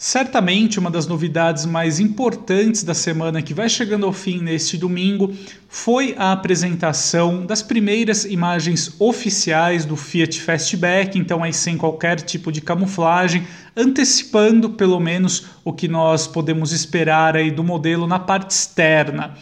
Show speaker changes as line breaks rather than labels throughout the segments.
Certamente uma das novidades mais importantes da semana que vai chegando ao fim neste domingo foi a apresentação das primeiras imagens oficiais do Fiat Fastback, então aí sem qualquer tipo de camuflagem, antecipando pelo menos o que nós podemos esperar aí do modelo na parte externa.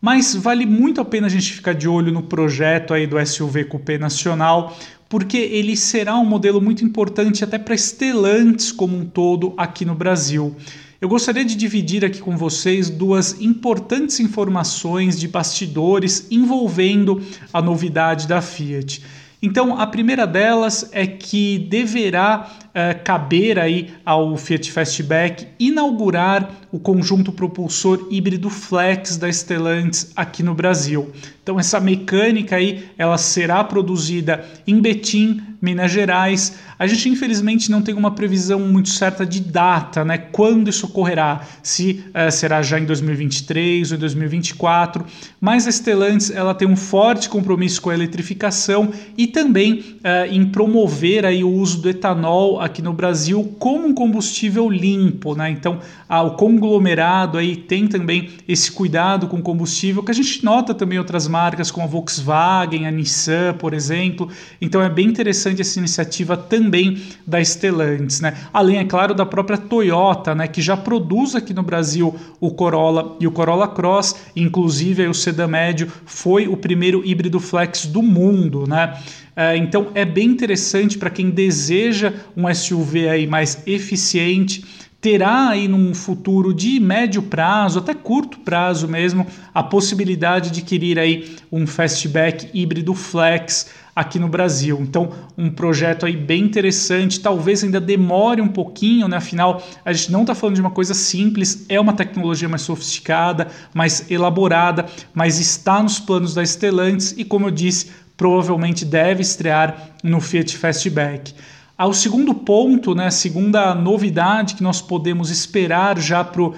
Mas vale muito a pena a gente ficar de olho no projeto aí do SUV Coupé Nacional, porque ele será um modelo muito importante até para Stellantis como um todo aqui no Brasil. Eu gostaria de dividir aqui com vocês duas importantes informações de bastidores envolvendo a novidade da Fiat. Então, a primeira delas é que deverá uh, caber aí ao Fiat Fastback inaugurar o conjunto propulsor híbrido Flex da Stellantis aqui no Brasil. Então, essa mecânica aí, ela será produzida em Betim, Minas Gerais. A gente infelizmente não tem uma previsão muito certa de data, né? Quando isso ocorrerá? Se uh, será já em 2023 ou em 2024. Mas a Stellantis ela tem um forte compromisso com a eletrificação e também uh, em promover aí o uso do etanol aqui no Brasil como um combustível limpo, né? Então, o conglomerado aí tem também esse cuidado com combustível que a gente nota também outras marcas como a Volkswagen, a Nissan, por exemplo. Então, é bem interessante essa iniciativa também da Stellantis, né? Além, é claro, da própria Toyota, né, que já produz aqui no Brasil o Corolla e o Corolla Cross, inclusive o sedã médio foi o primeiro híbrido flex do mundo, né? É, então é bem interessante para quem deseja um SUV aí mais eficiente terá aí num futuro de médio prazo, até curto prazo mesmo, a possibilidade de adquirir aí um fastback híbrido flex aqui no Brasil. Então, um projeto aí bem interessante, talvez ainda demore um pouquinho, né? Afinal, a gente não está falando de uma coisa simples, é uma tecnologia mais sofisticada, mais elaborada, mas está nos planos da Stellantis e, como eu disse, provavelmente deve estrear no Fiat Fastback. Ao segundo ponto, né, segunda novidade que nós podemos esperar já para o uh,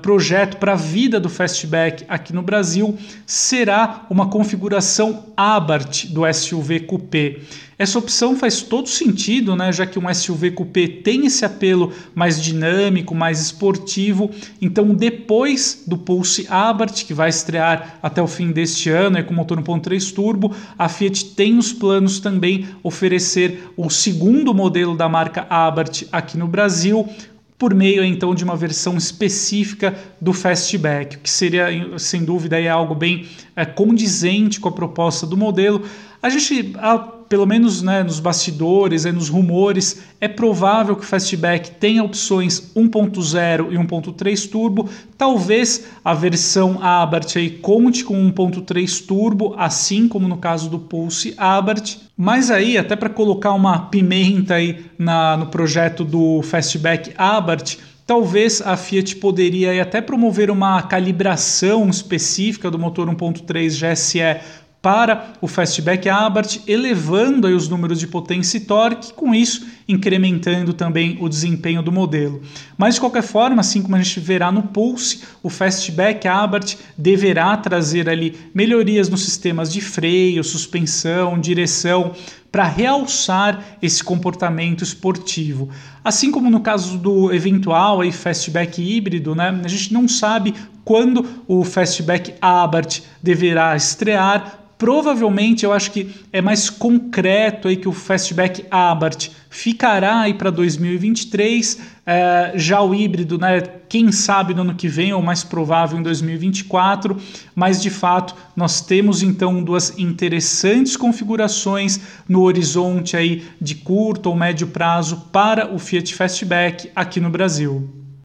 projeto, para a vida do Fastback aqui no Brasil, será uma configuração Abarth do SUV Coupé. Essa opção faz todo sentido, né, já que um SUV coupé tem esse apelo mais dinâmico, mais esportivo. Então, depois do Pulse Abarth, que vai estrear até o fim deste ano, é com motor 1.3 turbo, a Fiat tem os planos também oferecer o segundo modelo da marca Abarth aqui no Brasil, por meio então de uma versão específica do Fastback, que seria sem dúvida algo bem é, condizente com a proposta do modelo. A gente, a, pelo menos né, nos bastidores, nos rumores, é provável que o Fastback tenha opções 1.0 e 1.3 turbo. Talvez a versão Abarth aí conte com 1.3 turbo, assim como no caso do Pulse Abarth. Mas aí, até para colocar uma pimenta aí na, no projeto do Fastback Abarth, Talvez a Fiat poderia até promover uma calibração específica do motor 1.3 GSE para o Fastback Abarth, elevando aí os números de potência e torque, com isso incrementando também o desempenho do modelo. Mas de qualquer forma, assim como a gente verá no Pulse, o Fastback Abarth deverá trazer ali melhorias nos sistemas de freio, suspensão, direção, para realçar esse comportamento esportivo. Assim como no caso do eventual aí, fastback híbrido, né, a gente não sabe quando o fastback Abarth deverá estrear, provavelmente eu acho que é mais concreto aí que o Fastback Abarth ficará aí para 2023, é, já o híbrido, né? Quem sabe no ano que vem ou mais provável em 2024, mas de fato nós temos então duas interessantes configurações no horizonte aí de curto ou médio prazo para o Fiat Fastback aqui no Brasil.